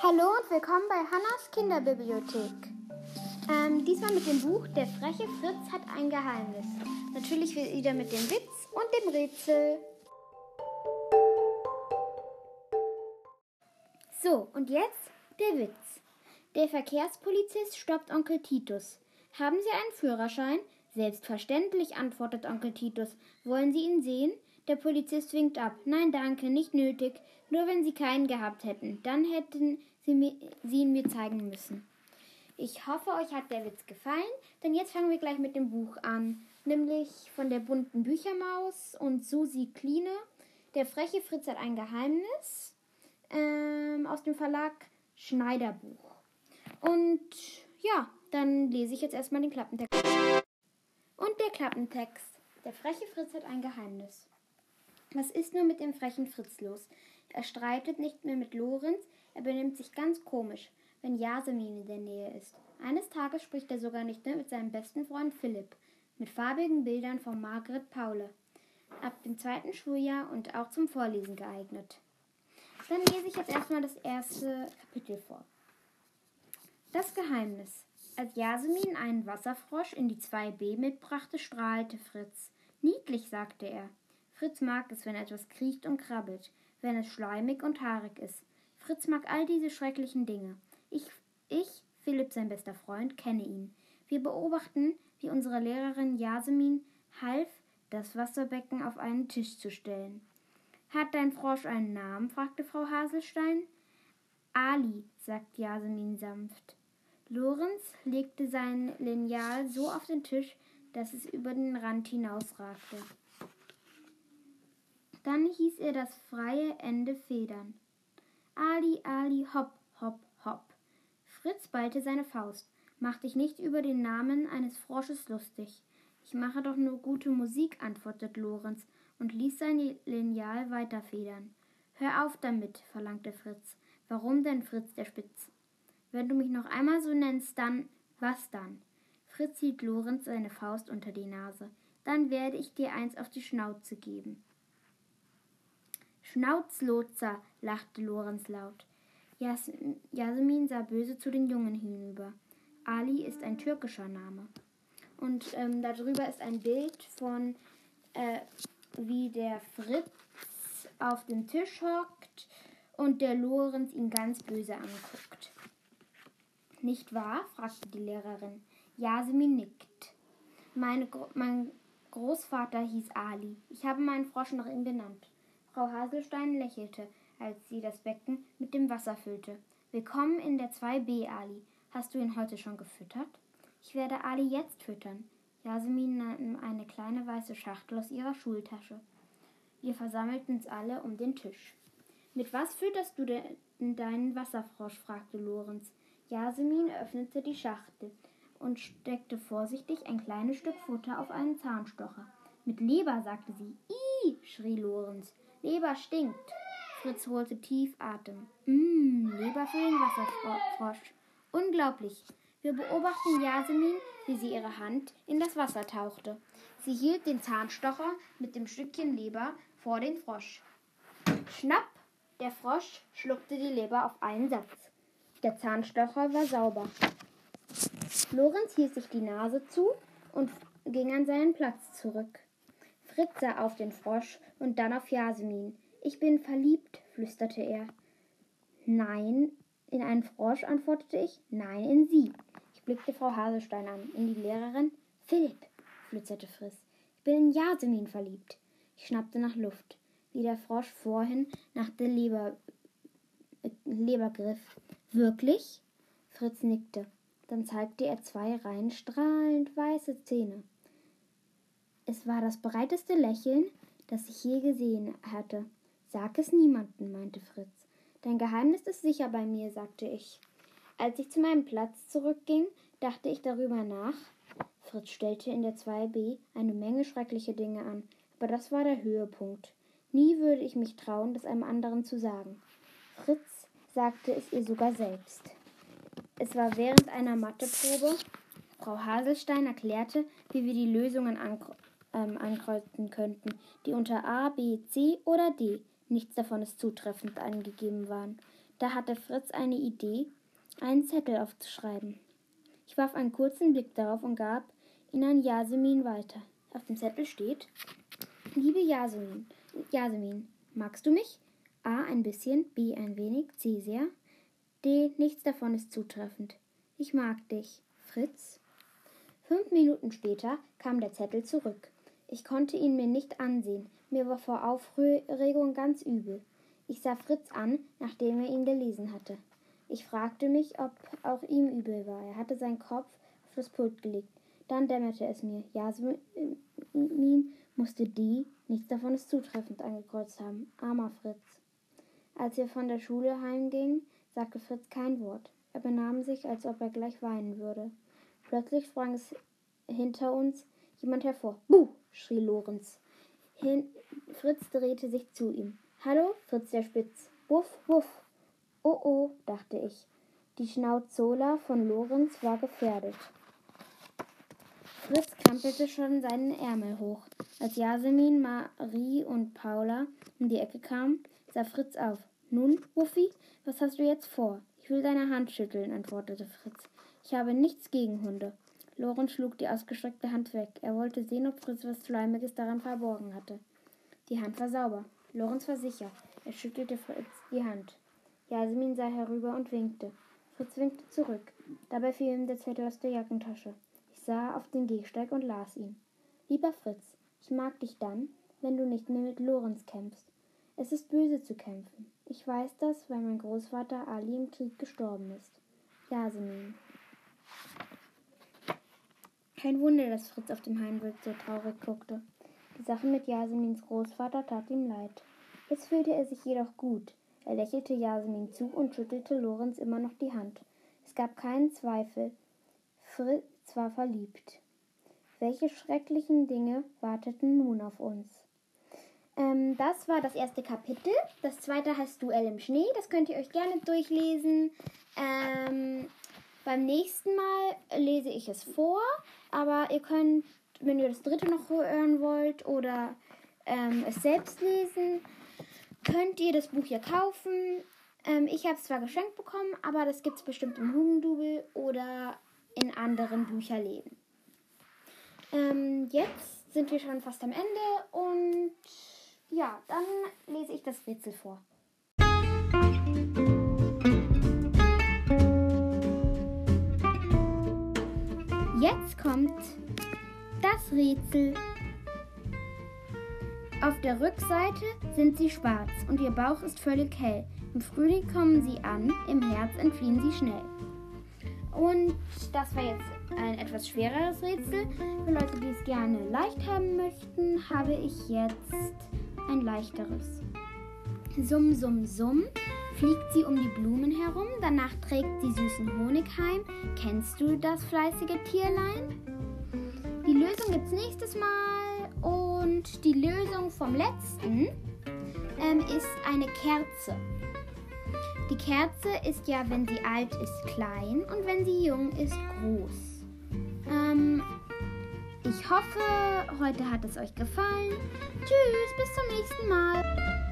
Hallo und willkommen bei Hannas Kinderbibliothek. Ähm, diesmal mit dem Buch Der freche Fritz hat ein Geheimnis. Natürlich wieder mit dem Witz und dem Rätsel. So, und jetzt der Witz. Der Verkehrspolizist stoppt Onkel Titus. Haben Sie einen Führerschein? Selbstverständlich, antwortet Onkel Titus. Wollen Sie ihn sehen? Der Polizist winkt ab. Nein, danke, nicht nötig. Nur wenn Sie keinen gehabt hätten. Dann hätten Sie, mir, Sie ihn mir zeigen müssen. Ich hoffe, euch hat der Witz gefallen, denn jetzt fangen wir gleich mit dem Buch an. Nämlich von der bunten Büchermaus und Susi Kline. Der freche Fritz hat ein Geheimnis. Ähm, aus dem Verlag Schneiderbuch. Und ja, dann lese ich jetzt erstmal den Klappentext. Und der Klappentext. Der freche Fritz hat ein Geheimnis. Was ist nur mit dem frechen Fritz los? Er streitet nicht mehr mit Lorenz, er benimmt sich ganz komisch, wenn Jasmin in der Nähe ist. Eines Tages spricht er sogar nicht mehr mit seinem besten Freund Philipp, mit farbigen Bildern von Margret Paule. Ab dem zweiten Schuljahr und auch zum Vorlesen geeignet. Dann lese ich jetzt erstmal das erste Kapitel vor. Das Geheimnis. Als Jasmin einen Wasserfrosch in die 2b mitbrachte, strahlte Fritz. Niedlich, sagte er. Fritz mag es, wenn etwas kriecht und krabbelt, wenn es schleimig und haarig ist. Fritz mag all diese schrecklichen Dinge. Ich, ich, Philipp, sein bester Freund, kenne ihn. Wir beobachten, wie unsere Lehrerin Jasmin half, das Wasserbecken auf einen Tisch zu stellen. Hat dein Frosch einen Namen? fragte Frau Haselstein. Ali, sagt Jasmin sanft. Lorenz legte sein Lineal so auf den Tisch, dass es über den Rand hinausragte. Dann hieß er das freie Ende federn. Ali, Ali, hopp, hopp, hopp. Fritz ballte seine Faust. Mach dich nicht über den Namen eines Frosches lustig. Ich mache doch nur gute Musik, antwortete Lorenz und ließ sein Lineal weiterfedern. Hör auf damit, verlangte Fritz. Warum denn, Fritz der Spitz? Wenn du mich noch einmal so nennst, dann. Was dann? Fritz hielt Lorenz seine Faust unter die Nase. Dann werde ich dir eins auf die Schnauze geben. Schnauzlotzer, lachte Lorenz laut. Jas Jasmin sah böse zu den Jungen hinüber. Ali ist ein türkischer Name. Und ähm, darüber ist ein Bild von, äh, wie der Fritz auf dem Tisch hockt und der Lorenz ihn ganz böse anguckt. Nicht wahr? fragte die Lehrerin. Jasmin nickt. Meine, mein Großvater hieß Ali. Ich habe meinen Frosch nach ihm benannt. Frau Haselstein lächelte, als sie das Becken mit dem Wasser füllte. Willkommen in der 2b, Ali. Hast du ihn heute schon gefüttert? Ich werde Ali jetzt füttern. Jasmin nahm eine kleine weiße Schachtel aus ihrer Schultasche. Wir versammelten uns alle um den Tisch. Mit was fütterst du denn deinen Wasserfrosch? fragte Lorenz. Jasmin öffnete die Schachtel und steckte vorsichtig ein kleines Stück Futter auf einen Zahnstocher. Mit Leber, sagte sie. Ih, schrie Lorenz. Leber stinkt. Fritz holte tief Atem. Mmm, Leber für den Wasserfrosch. Unglaublich. Wir beobachten Jasmin, wie sie ihre Hand in das Wasser tauchte. Sie hielt den Zahnstocher mit dem Stückchen Leber vor den Frosch. Schnapp! Der Frosch schluckte die Leber auf einen Satz. Der Zahnstocher war sauber. Lorenz hielt sich die Nase zu und ging an seinen Platz zurück. Sah auf den Frosch und dann auf Jasmin. Ich bin verliebt, flüsterte er. Nein, in einen Frosch, antwortete ich. Nein, in Sie. Ich blickte Frau Haselstein an, in die Lehrerin. Philipp, flüsterte Fritz. Ich bin in Jasmin verliebt. Ich schnappte nach Luft, wie der Frosch vorhin nach der Leber, äh, Leber griff. Wirklich? Fritz nickte. Dann zeigte er zwei Reihen strahlend weiße Zähne. Es war das breiteste Lächeln, das ich je gesehen hatte. Sag es niemandem, meinte Fritz. Dein Geheimnis ist sicher bei mir, sagte ich. Als ich zu meinem Platz zurückging, dachte ich darüber nach. Fritz stellte in der 2b eine Menge schreckliche Dinge an, aber das war der Höhepunkt. Nie würde ich mich trauen, das einem anderen zu sagen. Fritz sagte es ihr sogar selbst. Es war während einer Matheprobe. Frau Haselstein erklärte, wie wir die Lösungen ähm, ankreuzen könnten, die unter A, B, C oder D, nichts davon ist zutreffend, angegeben waren. Da hatte Fritz eine Idee, einen Zettel aufzuschreiben. Ich warf einen kurzen Blick darauf und gab ihn an Jasmin weiter. Auf dem Zettel steht: Liebe Jasmin, Jasmin, magst du mich? A. Ein bisschen, B. Ein wenig, C. Sehr. D. Nichts davon ist zutreffend. Ich mag dich. Fritz. Fünf Minuten später kam der Zettel zurück. Ich konnte ihn mir nicht ansehen. Mir war vor Aufregung ganz übel. Ich sah Fritz an, nachdem er ihn gelesen hatte. Ich fragte mich, ob auch ihm übel war. Er hatte seinen Kopf auf das Pult gelegt. Dann dämmerte es mir. Jasmin musste die, nichts davon ist zutreffend, angekreuzt haben. Armer Fritz. Als wir von der Schule heimgingen, sagte Fritz kein Wort. Er benahm sich, als ob er gleich weinen würde. Plötzlich sprang es hinter uns jemand hervor. Buh! schrie Lorenz. Hin Fritz drehte sich zu ihm. Hallo, Fritz der Spitz. Wuff, wuff. Oh oh, dachte ich. Die Schnauzola von Lorenz war gefährdet. Fritz krempelte schon seinen Ärmel hoch. Als Jasmin, Marie und Paula um die Ecke kamen, sah Fritz auf. Nun, Wuffi, was hast du jetzt vor? Ich will deine Hand schütteln, antwortete Fritz. Ich habe nichts gegen Hunde. Lorenz schlug die ausgestreckte Hand weg. Er wollte sehen, ob Fritz was Schleimiges daran verborgen hatte. Die Hand war sauber. Lorenz war sicher. Er schüttelte Fritz die Hand. Jasmin sah herüber und winkte. Fritz winkte zurück. Dabei fiel ihm der Zettel aus der Jackentasche. Ich sah auf den Gehsteig und las ihn. Lieber Fritz, ich mag dich dann, wenn du nicht mehr mit Lorenz kämpfst. Es ist böse zu kämpfen. Ich weiß das, weil mein Großvater Ali im Krieg gestorben ist. Jasmin. Kein Wunder, dass Fritz auf dem Heimweg so traurig guckte. Die Sache mit Jasmins Großvater tat ihm leid. Jetzt fühlte er sich jedoch gut. Er lächelte Jasmin zu und schüttelte Lorenz immer noch die Hand. Es gab keinen Zweifel. Fritz war verliebt. Welche schrecklichen Dinge warteten nun auf uns? Ähm, das war das erste Kapitel. Das zweite heißt Duell im Schnee. Das könnt ihr euch gerne durchlesen. Ähm, beim nächsten Mal lese ich es vor, aber ihr könnt, wenn ihr das dritte noch hören wollt oder ähm, es selbst lesen, könnt ihr das Buch hier kaufen. Ähm, ich habe es zwar geschenkt bekommen, aber das gibt es bestimmt im Hugendubel oder in anderen Bücherläden. Ähm, jetzt sind wir schon fast am Ende und ja, dann lese ich das Rätsel vor. Jetzt kommt das Rätsel. Auf der Rückseite sind sie schwarz und ihr Bauch ist völlig hell. Im Frühling kommen sie an, im Herz entfliehen sie schnell. Und das war jetzt ein etwas schwereres Rätsel. Für Leute, die es gerne leicht haben möchten, habe ich jetzt ein leichteres. Summ, summ, summ fliegt sie um die Blumen herum, danach trägt sie süßen Honig heim. Kennst du das fleißige Tierlein? Die Lösung gibt's nächstes Mal und die Lösung vom letzten ähm, ist eine Kerze. Die Kerze ist ja, wenn sie alt ist, klein und wenn sie jung ist, groß. Ähm, ich hoffe, heute hat es euch gefallen. Tschüss, bis zum nächsten Mal.